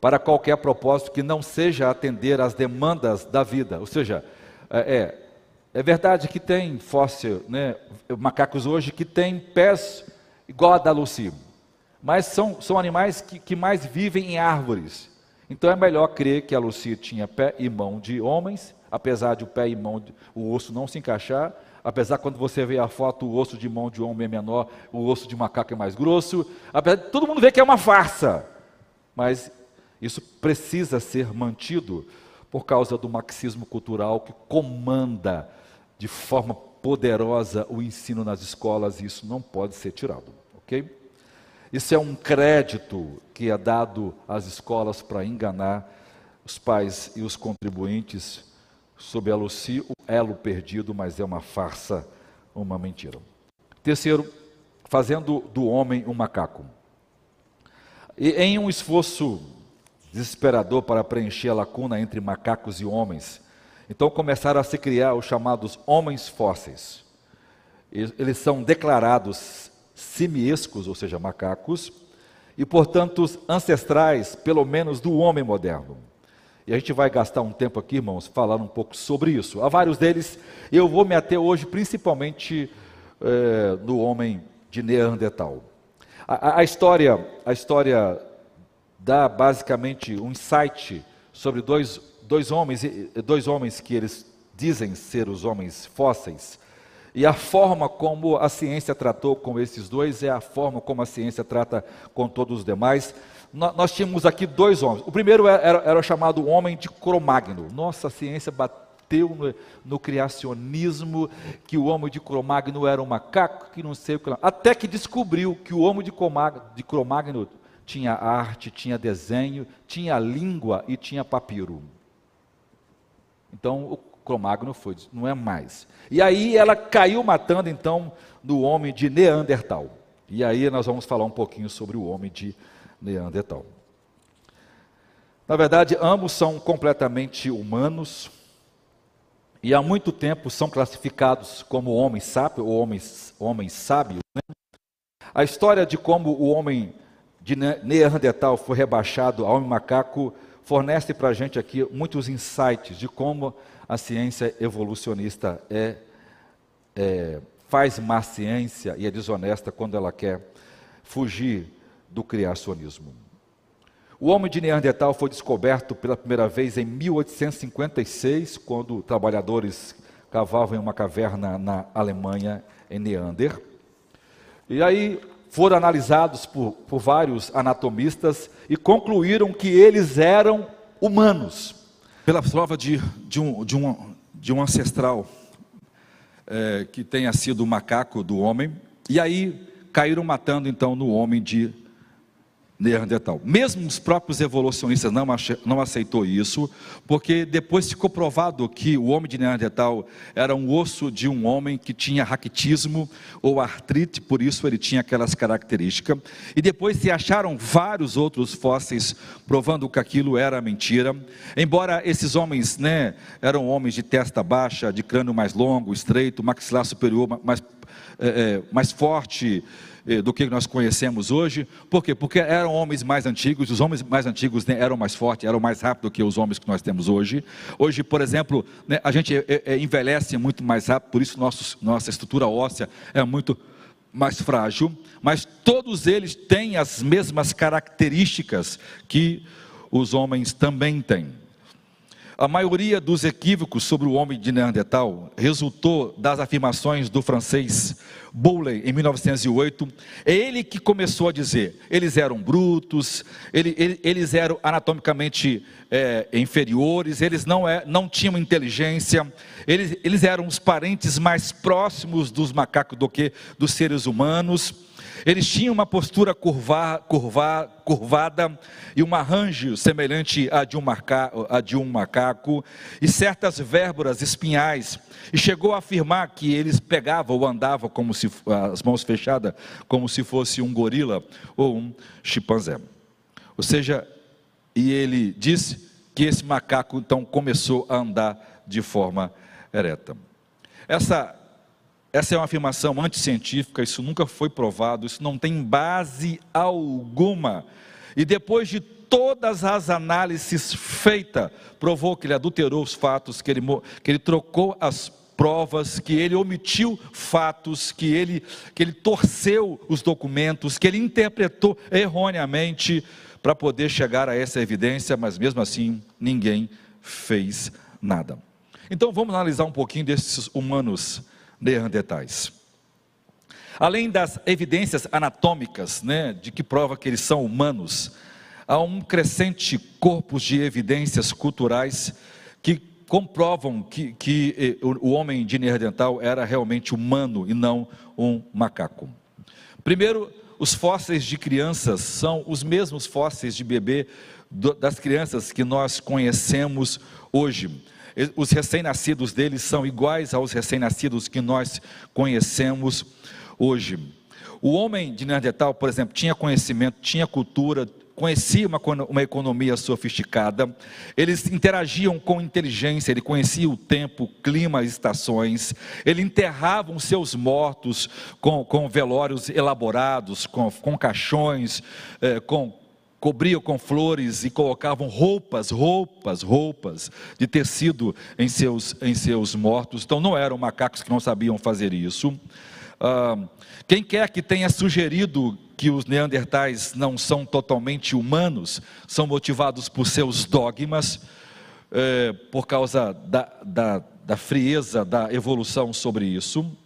para qualquer propósito que não seja atender às demandas da vida. Ou seja, é, é, é verdade que tem fóssil, né, macacos hoje que têm pés igual a da Lucy, mas são, são animais que, que mais vivem em árvores. Então é melhor crer que a Lucia tinha pé e mão de homens, apesar de o pé e mão, o osso não se encaixar, apesar quando você vê a foto, o osso de mão de homem é menor, o osso de macaco é mais grosso, apesar todo mundo vê que é uma farsa, mas isso precisa ser mantido por causa do marxismo cultural que comanda de forma poderosa o ensino nas escolas e isso não pode ser tirado, ok? Isso é um crédito que é dado às escolas para enganar os pais e os contribuintes sob a Luci, o elo perdido, mas é uma farsa, uma mentira. Terceiro, fazendo do homem um macaco. E em um esforço desesperador para preencher a lacuna entre macacos e homens, então começaram a se criar os chamados homens fósseis. Eles são declarados simiescos, ou seja, macacos, e portanto ancestrais, pelo menos, do homem moderno. A gente vai gastar um tempo aqui, irmãos, falando um pouco sobre isso. Há vários deles, eu vou me ater hoje principalmente é, no homem de Neandertal. A, a, história, a história dá basicamente um insight sobre dois, dois homens, dois homens que eles dizem ser os homens fósseis. E a forma como a ciência tratou com esses dois é a forma como a ciência trata com todos os demais nós tínhamos aqui dois homens. O primeiro era, era chamado homem de Cromagno. Nossa, ciência bateu no, no, criacionismo que o homem de Cromagno era um macaco, que não sei o que. Até que descobriu que o homem de Cromagno, de Cromagno tinha arte, tinha desenho, tinha língua e tinha papiro. Então o Cromagno foi, não é mais. E aí ela caiu matando então no homem de Neandertal. E aí nós vamos falar um pouquinho sobre o homem de Neandertal. Na verdade, ambos são completamente humanos e há muito tempo são classificados como homens sábios ou homens, homens sábios. Né? A história de como o homem de Neandertal foi rebaixado ao homem macaco fornece para a gente aqui muitos insights de como a ciência evolucionista é, é, faz má ciência e é desonesta quando ela quer fugir do criacionismo. O homem de Neandertal foi descoberto pela primeira vez em 1856, quando trabalhadores cavavam em uma caverna na Alemanha, em Neander. E aí foram analisados por, por vários anatomistas e concluíram que eles eram humanos. Pela prova de, de, um, de, um, de um ancestral é, que tenha sido o macaco do homem, e aí caíram matando então no homem de Neandertal. Mesmo os próprios evolucionistas não, não aceitou isso, porque depois ficou provado que o homem de Neandertal era um osso de um homem que tinha raquitismo ou artrite, por isso ele tinha aquelas características. E depois se acharam vários outros fósseis provando que aquilo era mentira. Embora esses homens, né, eram homens de testa baixa, de crânio mais longo, estreito, maxilar superior mais, é, é mais forte, do que nós conhecemos hoje. Por quê? Porque eram homens mais antigos, os homens mais antigos né, eram mais fortes, eram mais rápidos do que os homens que nós temos hoje. Hoje, por exemplo, né, a gente é, é, envelhece muito mais rápido, por isso nossa estrutura óssea é muito mais frágil, mas todos eles têm as mesmas características que os homens também têm. A maioria dos equívocos sobre o homem de Neandertal resultou das afirmações do francês Bowley, em 1908. É ele que começou a dizer: eles eram brutos, ele, ele, eles eram anatomicamente é, inferiores, eles não, é, não tinham inteligência, eles, eles eram os parentes mais próximos dos macacos do que dos seres humanos. Eles tinham uma postura curva, curva, curvada e um arranjo semelhante a de um, a de um macaco, e certas vérboras espinhais. E chegou a afirmar que eles pegavam ou andavam como se as mãos fechadas, como se fosse um gorila ou um chimpanzé. Ou seja, e ele disse que esse macaco então começou a andar de forma ereta. Essa essa é uma afirmação anticientífica, isso nunca foi provado, isso não tem base alguma. E depois de todas as análises feitas, provou que ele adulterou os fatos, que ele, que ele trocou as provas, que ele omitiu fatos, que ele, que ele torceu os documentos, que ele interpretou erroneamente para poder chegar a essa evidência, mas mesmo assim ninguém fez nada. Então vamos analisar um pouquinho desses humanos neandertais. Além das evidências anatômicas, né, de que prova que eles são humanos, há um crescente corpus de evidências culturais que comprovam que, que eh, o homem de Neandertal era realmente humano e não um macaco. Primeiro, os fósseis de crianças são os mesmos fósseis de bebê das crianças que nós conhecemos hoje. Os recém-nascidos deles são iguais aos recém-nascidos que nós conhecemos hoje. O homem de Neandertal, por exemplo, tinha conhecimento, tinha cultura, conhecia uma, uma economia sofisticada, eles interagiam com inteligência, ele conhecia o tempo, clima, estações, ele enterravam seus mortos com, com velórios elaborados, com, com caixões, eh, com cobriam com flores e colocavam roupas, roupas, roupas de tecido em seus, em seus mortos. Então não eram macacos que não sabiam fazer isso. Ah, quem quer que tenha sugerido que os neandertais não são totalmente humanos, são motivados por seus dogmas, é, por causa da, da, da frieza da evolução sobre isso.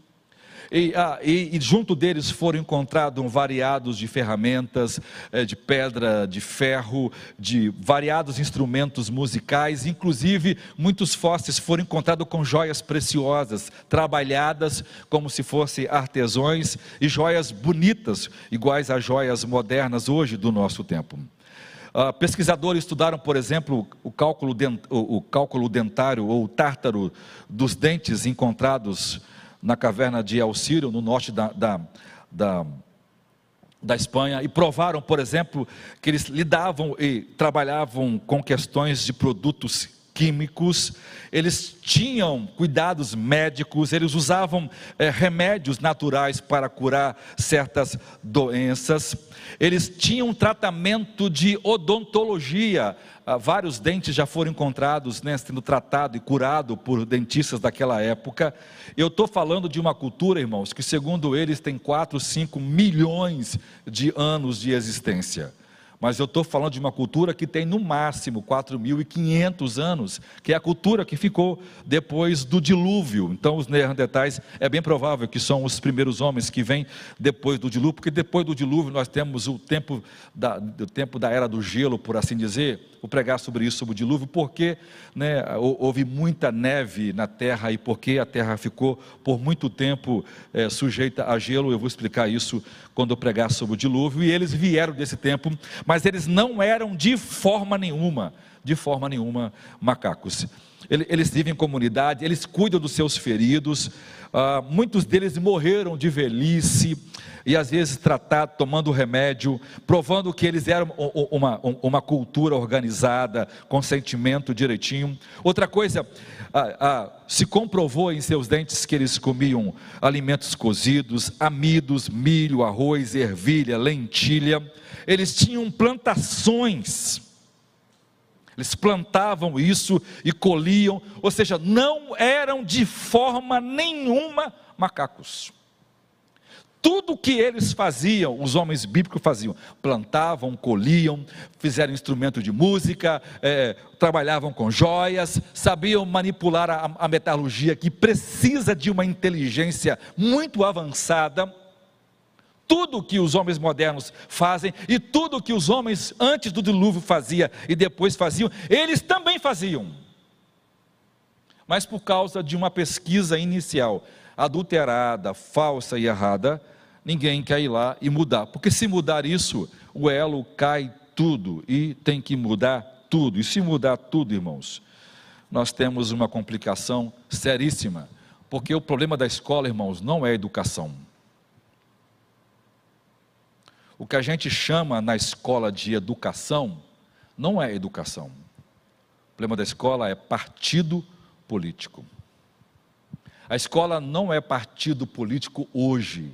E, ah, e, e, junto deles foram encontrados variados de ferramentas, eh, de pedra, de ferro, de variados instrumentos musicais, inclusive muitos fósseis foram encontrados com joias preciosas, trabalhadas como se fossem artesões e joias bonitas, iguais às joias modernas hoje do nosso tempo. Uh, pesquisadores estudaram, por exemplo, o cálculo, dent, o, o cálculo dentário ou tártaro dos dentes encontrados na caverna de El no norte da, da, da, da Espanha, e provaram, por exemplo, que eles lidavam e trabalhavam com questões de produtos químicos, eles tinham cuidados médicos, eles usavam é, remédios naturais para curar certas doenças, eles tinham tratamento de odontologia, ah, vários dentes já foram encontrados, né, sendo tratado e curado por dentistas daquela época. Eu estou falando de uma cultura, irmãos, que segundo eles tem 4, 5 milhões de anos de existência. Mas eu estou falando de uma cultura que tem no máximo 4.500 anos, que é a cultura que ficou depois do dilúvio. Então, os neandertais é bem provável que são os primeiros homens que vêm depois do dilúvio, porque depois do dilúvio nós temos o tempo da, o tempo da era do gelo, por assim dizer. Vou pregar sobre isso, sobre o dilúvio, porque né, houve muita neve na terra e porque a terra ficou por muito tempo é, sujeita a gelo. Eu vou explicar isso quando eu pregar sobre o dilúvio. E eles vieram desse tempo, mas eles não eram de forma nenhuma, de forma nenhuma, macacos. Eles vivem em comunidade, eles cuidam dos seus feridos, ah, muitos deles morreram de velhice, e às vezes tratado, tomando remédio, provando que eles eram uma, uma cultura organizada, com sentimento direitinho. Outra coisa, se comprovou em seus dentes que eles comiam alimentos cozidos, amidos, milho, arroz, ervilha, lentilha. Eles tinham plantações. Eles plantavam isso e colhiam, ou seja, não eram de forma nenhuma macacos. Tudo que eles faziam, os homens bíblicos faziam, plantavam, colhiam, fizeram instrumento de música, é, trabalhavam com joias, sabiam manipular a, a metalurgia que precisa de uma inteligência muito avançada. Tudo que os homens modernos fazem e tudo que os homens antes do dilúvio faziam e depois faziam, eles também faziam. Mas por causa de uma pesquisa inicial adulterada, falsa e errada, ninguém quer ir lá e mudar, porque se mudar isso, o elo cai tudo e tem que mudar tudo. E se mudar tudo, irmãos, nós temos uma complicação seríssima, porque o problema da escola, irmãos, não é a educação. O que a gente chama na escola de educação não é educação. O problema da escola é partido político. A escola não é partido político hoje.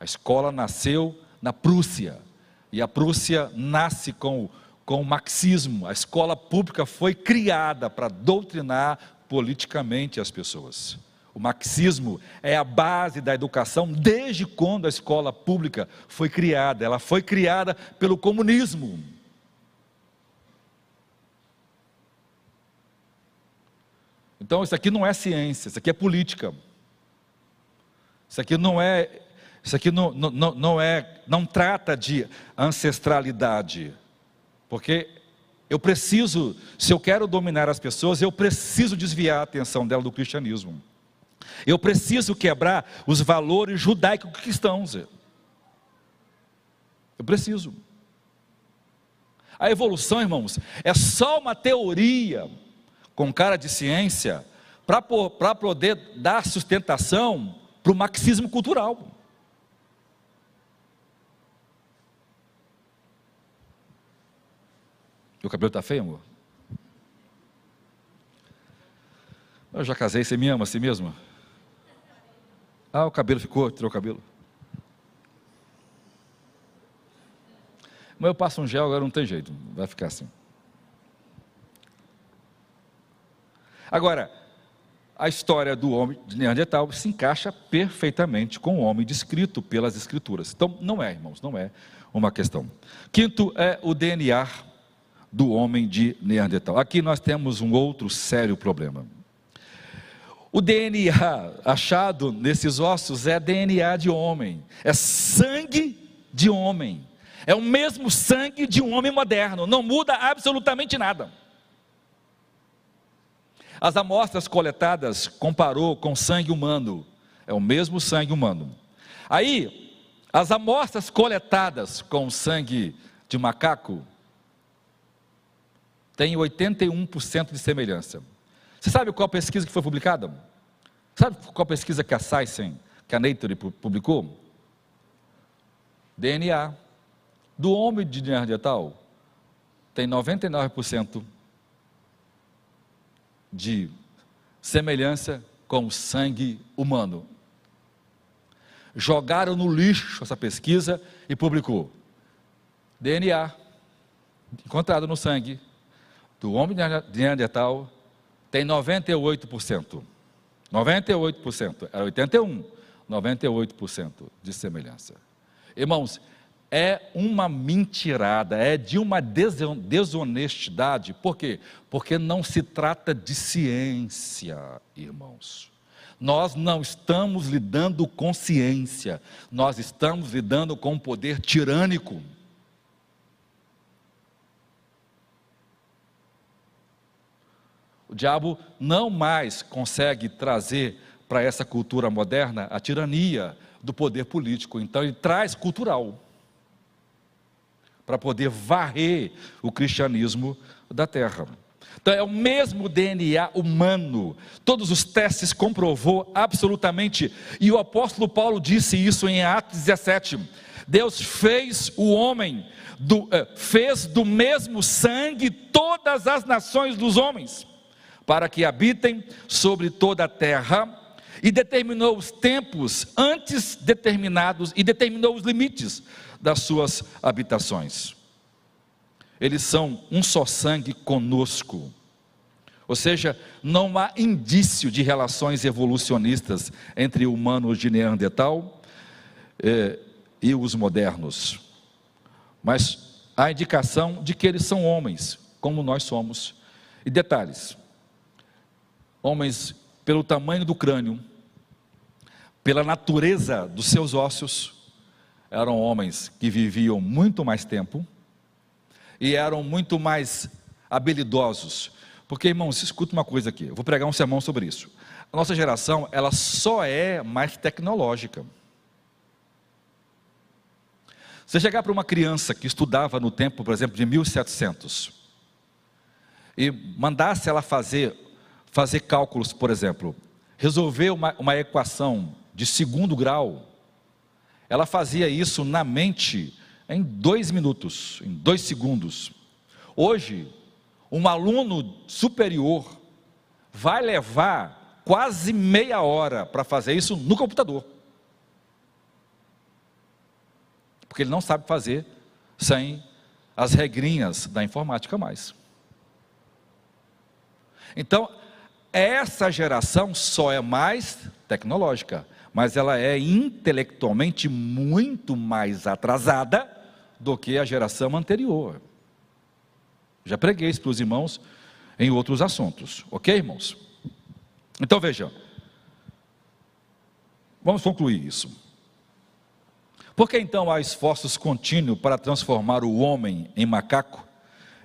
A escola nasceu na Prússia, e a Prússia nasce com, com o marxismo. A escola pública foi criada para doutrinar politicamente as pessoas. O marxismo é a base da educação desde quando a escola pública foi criada. Ela foi criada pelo comunismo. Então, isso aqui não é ciência, isso aqui é política. Isso aqui não é, isso aqui não, não, não é, não trata de ancestralidade. Porque eu preciso, se eu quero dominar as pessoas, eu preciso desviar a atenção dela do cristianismo. Eu preciso quebrar os valores judaicos cristãos. Eu preciso. A evolução, irmãos, é só uma teoria com cara de ciência para poder dar sustentação para o marxismo cultural. Meu cabelo está feio, amor? Eu já casei, você me ama assim mesmo? Ah, o cabelo ficou, tirou o cabelo. Mas eu passo um gel, agora não tem jeito, vai ficar assim. Agora, a história do homem de Neandertal se encaixa perfeitamente com o homem descrito pelas Escrituras. Então, não é, irmãos, não é uma questão. Quinto é o DNA do homem de Neandertal. Aqui nós temos um outro sério problema. O DNA achado nesses ossos é DNA de homem, é sangue de homem, é o mesmo sangue de um homem moderno, não muda absolutamente nada. As amostras coletadas comparou com sangue humano, é o mesmo sangue humano. Aí, as amostras coletadas com sangue de macaco têm 81% de semelhança. Você sabe qual pesquisa que foi publicada? Sabe qual pesquisa que a Science, que a Nature publicou? DNA do homem de Neandertal tem 99% de semelhança com o sangue humano. Jogaram no lixo essa pesquisa e publicou. DNA encontrado no sangue do homem de Neandertal tem 98%. 98%, era 81%, 98% de semelhança. Irmãos, é uma mentirada, é de uma desonestidade, por quê? Porque não se trata de ciência, irmãos. Nós não estamos lidando com ciência, nós estamos lidando com um poder tirânico. Diabo não mais consegue trazer para essa cultura moderna a tirania do poder político, então ele traz cultural para poder varrer o cristianismo da terra. Então é o mesmo DNA humano. Todos os testes comprovou absolutamente. E o apóstolo Paulo disse isso em Atos 17. Deus fez o homem, do, eh, fez do mesmo sangue todas as nações dos homens para que habitem sobre toda a terra, e determinou os tempos antes determinados e determinou os limites das suas habitações. Eles são um só sangue conosco. Ou seja, não há indício de relações evolucionistas entre humanos de Neandertal eh, e os modernos. Mas há indicação de que eles são homens, como nós somos. E detalhes: homens, pelo tamanho do crânio, pela natureza dos seus ossos, eram homens que viviam muito mais tempo e eram muito mais habilidosos. Porque, irmãos, escuta uma coisa aqui, eu vou pregar um sermão sobre isso. A nossa geração, ela só é mais tecnológica. Você chegar para uma criança que estudava no tempo, por exemplo, de 1700, e mandasse ela fazer fazer cálculos, por exemplo, resolver uma, uma equação de segundo grau, ela fazia isso na mente em dois minutos, em dois segundos. Hoje, um aluno superior vai levar quase meia hora para fazer isso no computador. Porque ele não sabe fazer sem as regrinhas da informática mais. Então, essa geração só é mais tecnológica, mas ela é intelectualmente muito mais atrasada do que a geração anterior. Já preguei isso para os irmãos em outros assuntos, ok, irmãos? Então veja, vamos concluir isso. Por que então há esforços contínuos para transformar o homem em macaco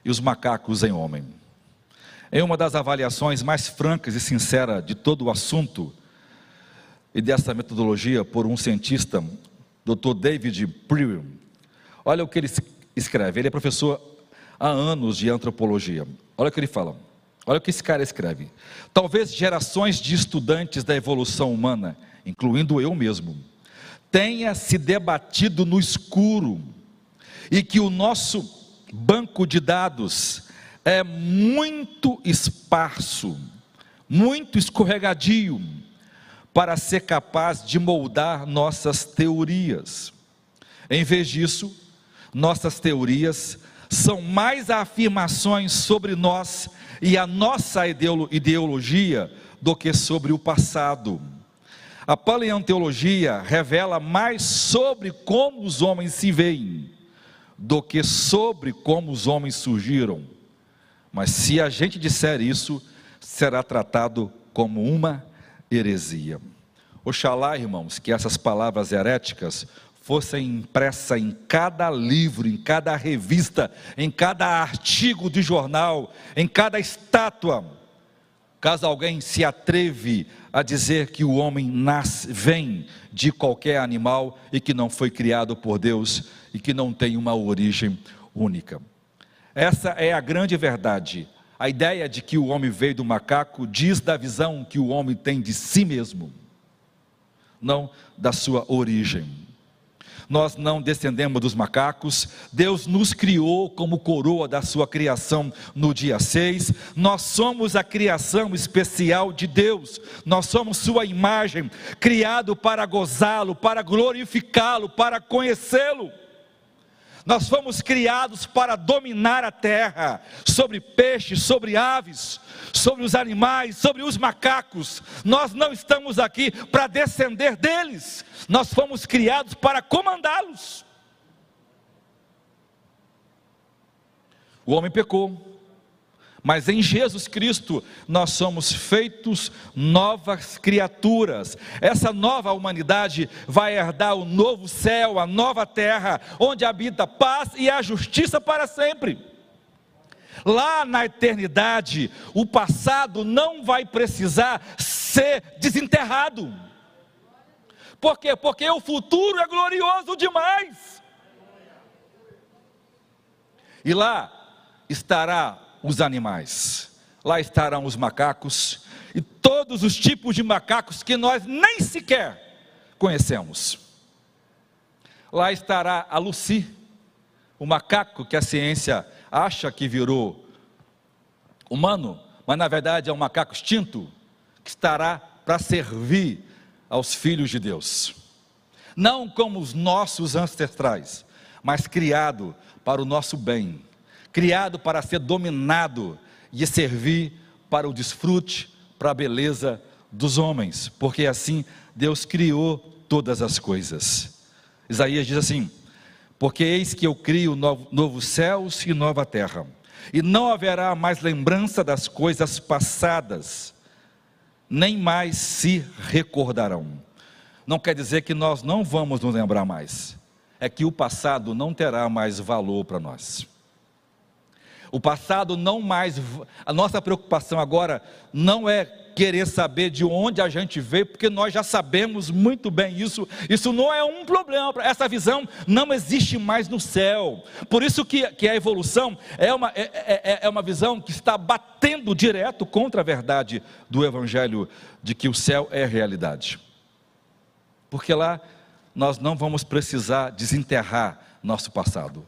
e os macacos em homem? Em uma das avaliações mais francas e sinceras de todo o assunto e dessa metodologia por um cientista, Dr. David Prill, olha o que ele escreve. Ele é professor há anos de antropologia. Olha o que ele fala. Olha o que esse cara escreve. Talvez gerações de estudantes da evolução humana, incluindo eu mesmo, tenha se debatido no escuro e que o nosso banco de dados é muito esparso, muito escorregadio para ser capaz de moldar nossas teorias. Em vez disso, nossas teorias são mais afirmações sobre nós e a nossa ideologia do que sobre o passado. A paleontologia revela mais sobre como os homens se veem do que sobre como os homens surgiram. Mas se a gente disser isso, será tratado como uma heresia. Oxalá, irmãos, que essas palavras heréticas fossem impressa em cada livro, em cada revista, em cada artigo de jornal, em cada estátua. Caso alguém se atreve a dizer que o homem nasce, vem de qualquer animal e que não foi criado por Deus e que não tem uma origem única. Essa é a grande verdade. A ideia de que o homem veio do macaco diz da visão que o homem tem de si mesmo, não da sua origem nós não descendemos dos macacos, Deus nos criou como coroa da sua criação no dia 6, nós somos a criação especial de Deus, nós somos sua imagem, criado para gozá-lo, para glorificá-lo, para conhecê-lo. Nós fomos criados para dominar a terra, sobre peixes, sobre aves, sobre os animais, sobre os macacos. Nós não estamos aqui para descender deles, nós fomos criados para comandá-los. O homem pecou, mas em Jesus Cristo nós somos feitos novas criaturas. Essa nova humanidade vai herdar o novo céu, a nova terra, onde habita paz e a justiça para sempre. Lá na eternidade, o passado não vai precisar ser desenterrado. Por quê? Porque o futuro é glorioso demais. E lá estará os animais. Lá estarão os macacos e todos os tipos de macacos que nós nem sequer conhecemos. Lá estará a Lucy, o macaco que a ciência acha que virou humano, mas na verdade é um macaco extinto que estará para servir aos filhos de Deus. Não como os nossos ancestrais, mas criado para o nosso bem criado para ser dominado e servir para o desfrute, para a beleza dos homens, porque assim Deus criou todas as coisas. Isaías diz assim: Porque eis que eu crio novos novo céus e nova terra, e não haverá mais lembrança das coisas passadas, nem mais se recordarão. Não quer dizer que nós não vamos nos lembrar mais, é que o passado não terá mais valor para nós. O passado não mais. A nossa preocupação agora não é querer saber de onde a gente veio, porque nós já sabemos muito bem isso. Isso não é um problema. Essa visão não existe mais no céu. Por isso que, que a evolução é uma, é, é, é, é uma visão que está batendo direto contra a verdade do Evangelho de que o céu é realidade. Porque lá nós não vamos precisar desenterrar nosso passado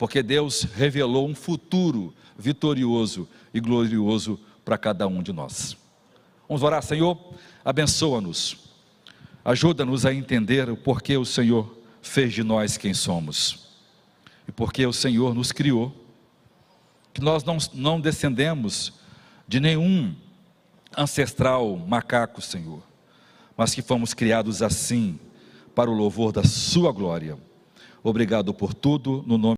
porque Deus revelou um futuro vitorioso e glorioso para cada um de nós. Vamos orar, Senhor, abençoa-nos, ajuda-nos a entender o porquê o Senhor fez de nós quem somos. E porque o Senhor nos criou, que nós não, não descendemos de nenhum ancestral macaco, Senhor, mas que fomos criados assim, para o louvor da Sua glória. Obrigado por tudo, no nome